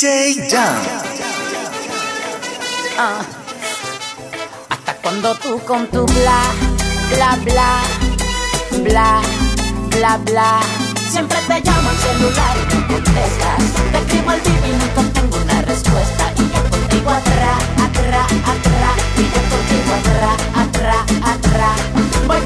DJ Jam. Ah. Hasta cuando tú con tu bla, bla, bla, bla, bla, bla. Siempre te llamo al celular y no contestas. Te escribo el vivo y no contengo una respuesta. Y yo contigo atrás, atrás, atrás. Y yo contigo atrás, atrás, atrás. Voy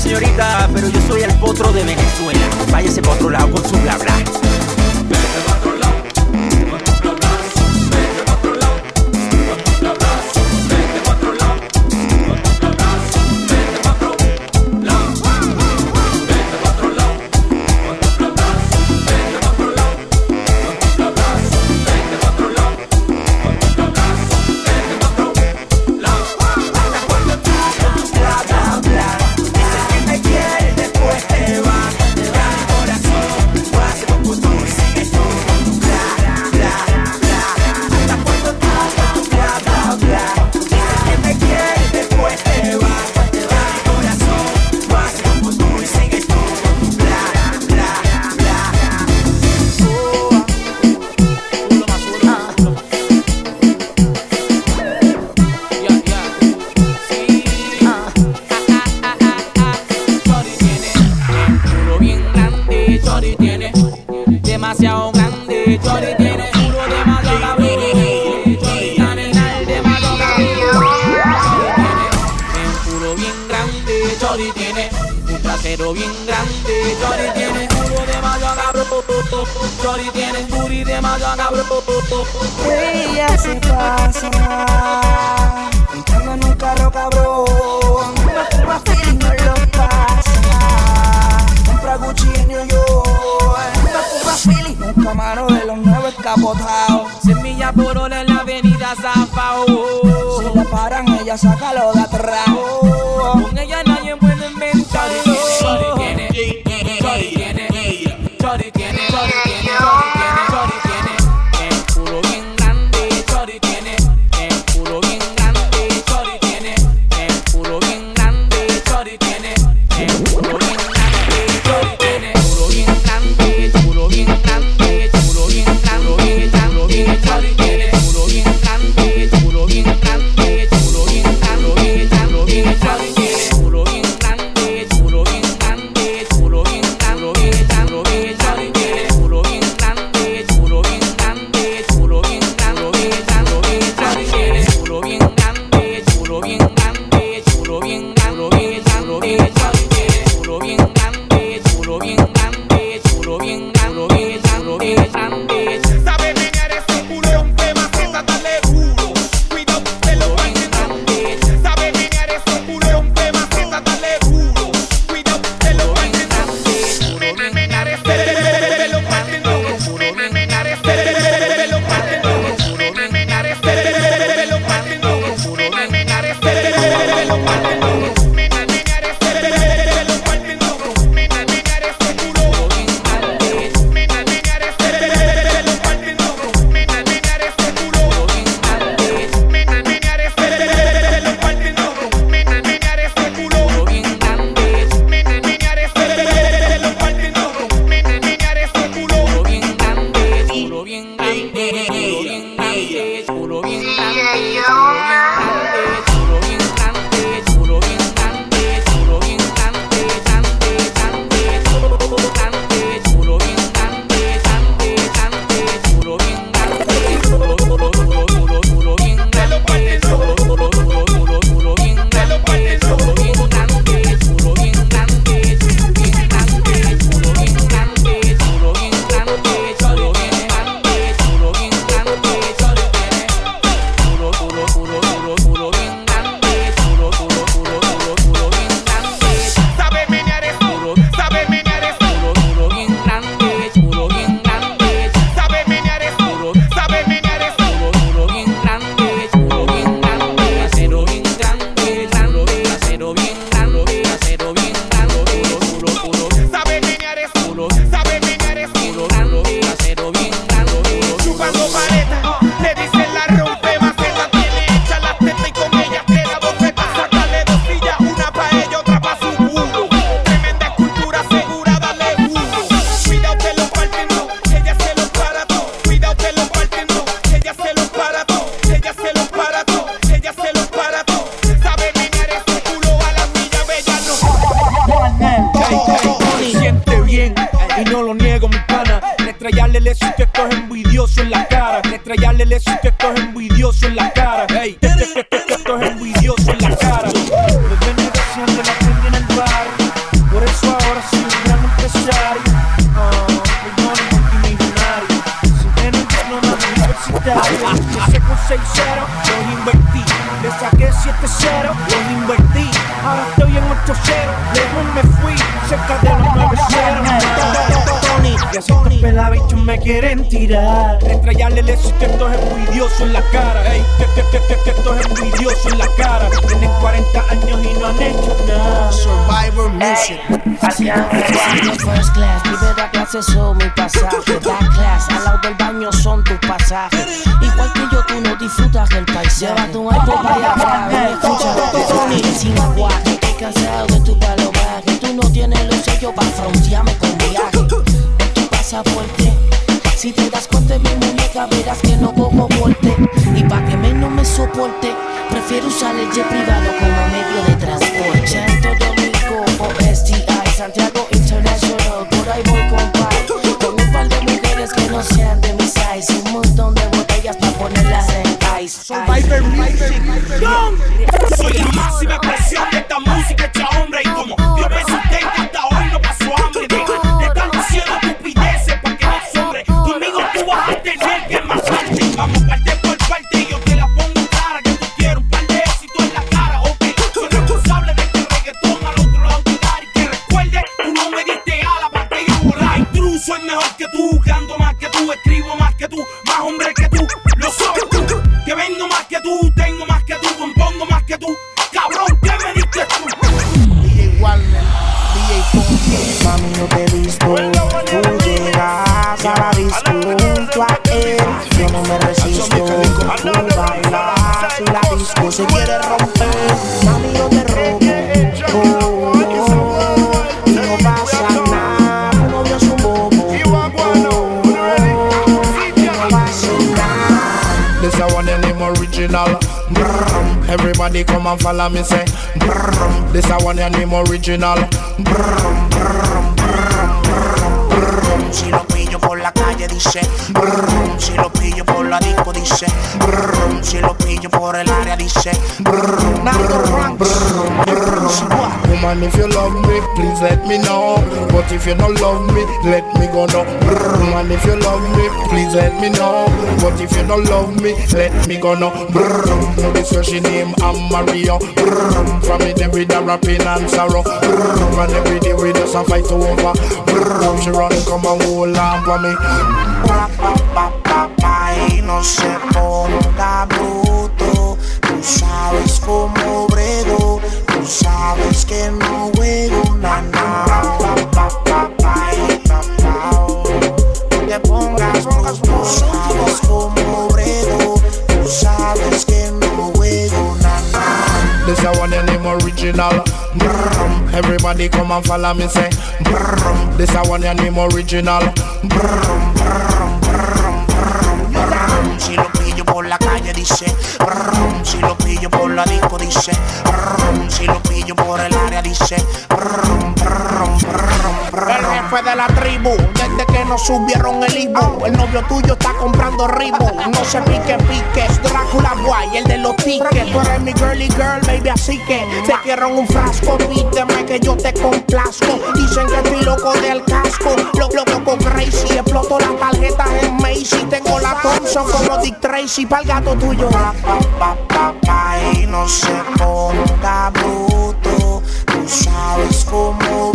señorita, pero yo soy el potro de Venezuela. Váyase para otro lado con su bla bla. First class, primera clase son mi pasaje. Back class, al lado del baño son tus pasajes. Igual que yo, tú no disfrutas del paisaje. Lleva tu iPod para allá escucha Tony sin aguaje. Estoy cansado de tu palomaje. Tú no tienes los sellos para frontearme con viaje. Tu pasaporte. Si te das cuenta de mi muñeca, verás que no cojo porte. Y pa' que menos me soporte, prefiero usar el jet privado como medio de transporte. Santo Domingo o STI, Santiago International, voy con. Con un par de mujeres que no sean de mi size. Un montón de botellas para ponerlas en ice. Survivor Music. Soy la máxima expresión de esta música hecha hombre Everybody come and follow me say. Brrrm. This a one and name original. Brrrm, brrrm, brrrm, brrrm, brrrm. Si lo pillo por la calle dice brrrm. Si lo pillo por la disco dice brrrm. Si lo pillo por el área dice brrrm, brrrm, Woman, if you love me, please let me know. But if you don't love me, let me go now. Woman, if you love me, please let me know. But if you don't love me, let me go now. Now this where she name I'm Mario. From it every day rapping and sorrow. And every day we just a fight over. She run come and hold on for me. Pa, pa, pa, pa, pa, y no se ponga bruto. Tú sabes cómo brego, tú sabes que no juego na na. Pa, pa, pa, pa, y pa, pa, oh. No te pongas bruto, tú sabes cómo brego, tú sabes que no juego na na. This a one and name original. Brrrm. Everybody come and follow me say. Brrrm. This a one and name original. Brrrm, brrrm, brrrm, brrrm, brrrm. Si lo pillo por la calle dice brrrm. Si lo pillo por la disco dice de la tribu, desde que nos subieron el Ibu El novio tuyo está comprando ribu. No se pique, pique, Drácula Guay, el de los tickets. Tú eres mi girly girl, baby, así que Te quiero un frasco, pídeme que yo te complazco. Dicen que estoy loco del casco. Loco, loco, crazy Exploto las tarjetas en Macy. Tengo la Thompson como Dick Tracy Pa'l gato tuyo. Y no se ponga bruto. Tú sabes cómo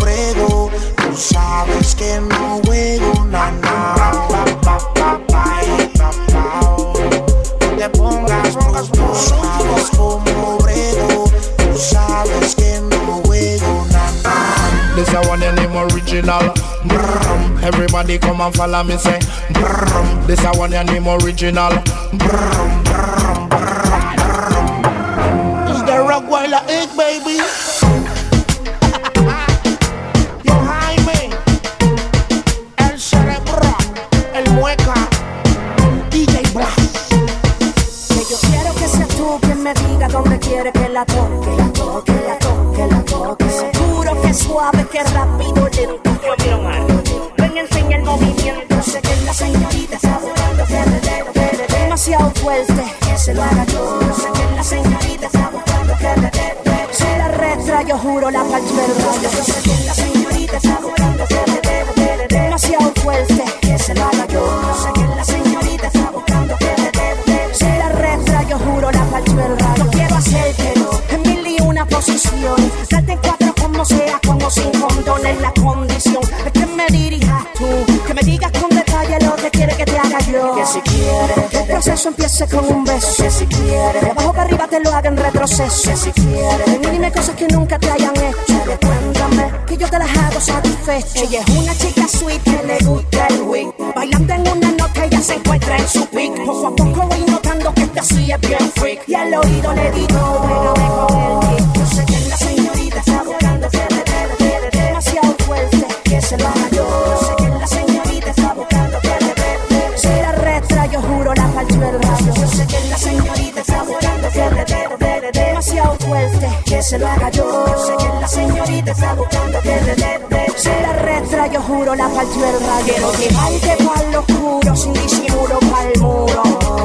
brego Tú sabes que no juego na na Pa, pa, pa, pa, y pa, pa, oh. No te pongas bruto Tú sabes cómo brego Tú sabes que no juego na na This a one and name original. Brrrm. Everybody come and follow me say. Brrrm. This a one and name original. Brrrm, brrrm, brrrm, brrrm. It's the Rockweiler Inc, baby. quiere que la toque, la toque, la toque, la toque. Seguro que es suave, que es rápido, lento. Yo quiero más. Ven, enseña el movimiento. Sé que la señorita está buscando que. Demasiado fuerte, que se lo haga yo. Sé que la señorita está buscando que le Si la retra, yo juro, la palma. Yo sé que la señorita está buscando con un beso. Si quieres, de abajo para arriba te lo haga en retroceso. Que si quieres, ven dime cosas que nunca te hayan hecho. Pero cuéntame que yo te las hago satisfecho. Ella es una chica sweet que le gusta el wing. Bailando en una nota ella se encuentra en su pick. Poco a poco voy notando que esta sí es bien freak. Y al oído le digo. juro, la partió el rayo. Quiero llevarte para oscuro, sin disimulo para el muro.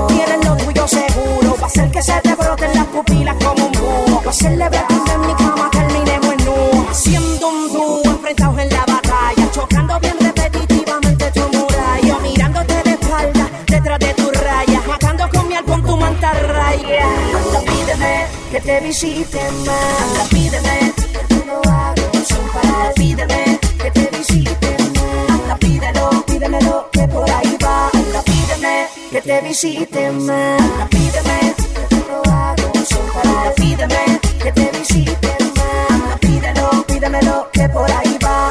Tienes lo tuyo seguro, va a ser que se te broten las pupilas como un búho. Va a celebrar en mi cama, terminemos en nu. Haciendo un dúo, enfrentados en la batalla, chocando bien repetitivamente tu muralla. Mirándote de espalda, detrás de tu raya, matando con mi alcohol tu mantarraya. Anda, pídeme que te visite más. Anda, pídeme visite más. Pídeme, que te lo hago sin parar. Pídeme, que te visite más. Pídelo, pídemelo, que por ahí va.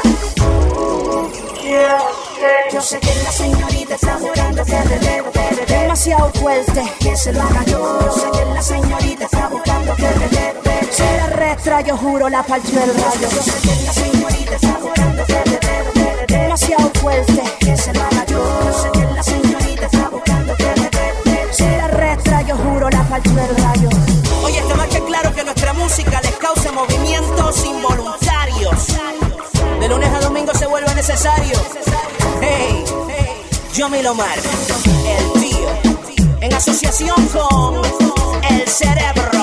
Yo sé que la señorita está buscando que le debo, le. Demasiado fuerte, que se lo haga yo. Yo sé que la señorita está buscando que le debo, que le. Se la restra, yo juro, la parcho del rayo. Yo sé que la señorita Tommy Lomar, el tío, en asociación con el cerebro.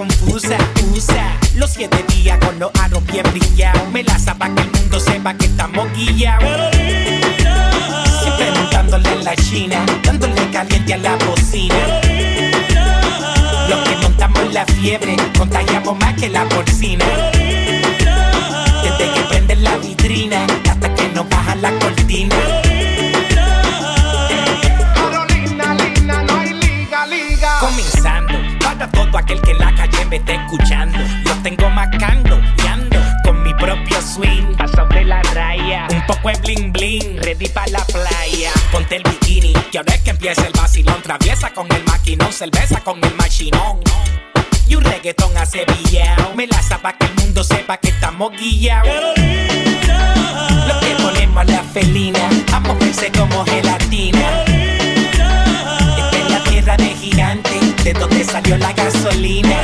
Confusa. Usa los siete días con los aros bien brillados. Me la para que el mundo sepa que estamos guiados. Siempre montándole en la china, dándole caliente a la bocina. Los que montamos la fiebre, contagiamos más que la porcina. Desde que prenden la vitrina hasta que nos bajan la cortina. Todo aquel que en la calle me esté escuchando. Los tengo macando y ando con mi propio swing. Paso de la raya, un poco de bling bling, ready para la playa. Ponte el bikini, que ahora es que empieza el vacilón. Traviesa con el maquinón, cerveza con el machinón. Y un reggaetón acebillao. Me la pa' que el mundo sepa que estamos guiados. Lo que ponemos la felina, a moverse como gelatina. La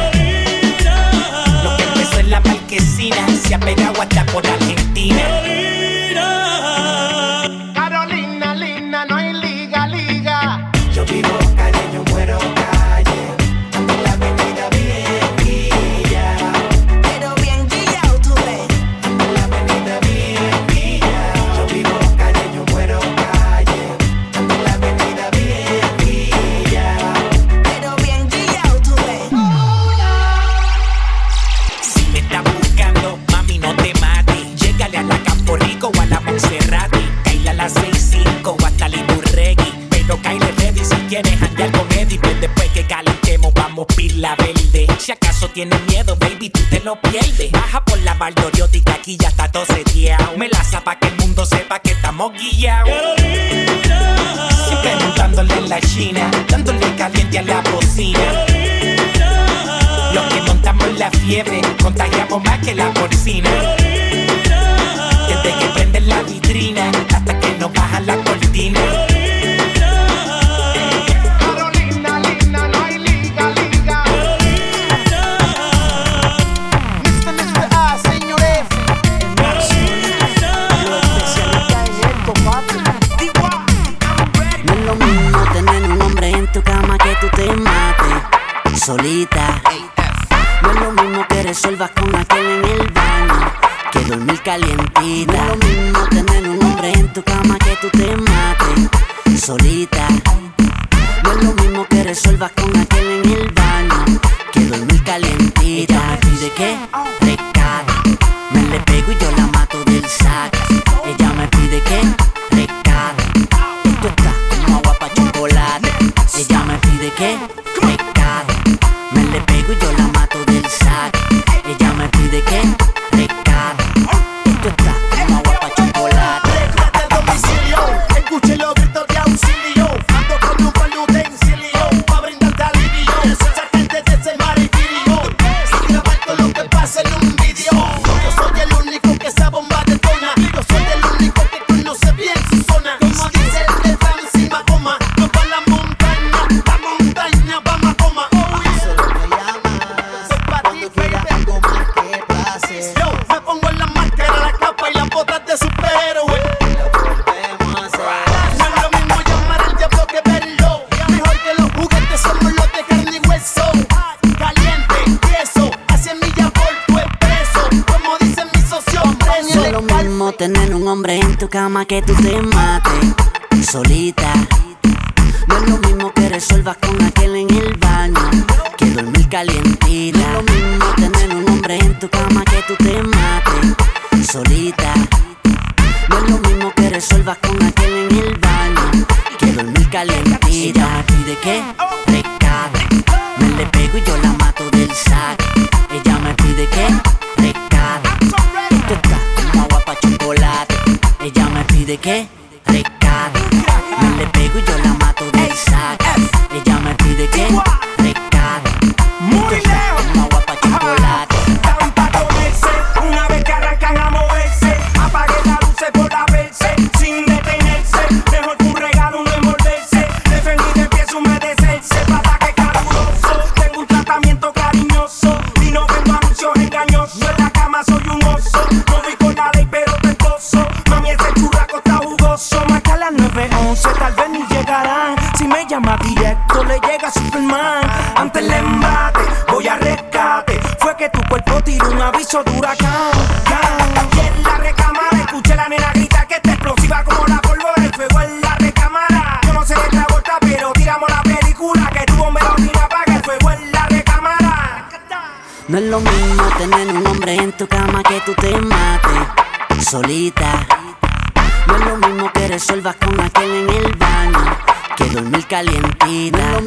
sepa que estamos guiados. Siempre montándole en la china, dándole caliente a la bocina. Los que montamos la fiebre, contagiamos más que la porcina. Desde que prenden la vitrina hasta que nos bajan la cortina. No es lo mismo tener un hombre en tu cama que tú te mates solita. No es lo mismo que resuelvas con aquel en el baño que dormir calientita. Ella me pide que rescate. Me le pego y yo la mato del saco. Tu cama que tú te mates solita. No es lo mismo que resuelvas con aquel en el baño que dormir calientita. No es lo mismo tener un hombre en tu cama que tú te mates solita. No es lo mismo que resuelvas con aquel en el baño que dormir calientita. Ella me pide solita. No es lo mismo que resuelvas con aquel en el baño que dormir calientita.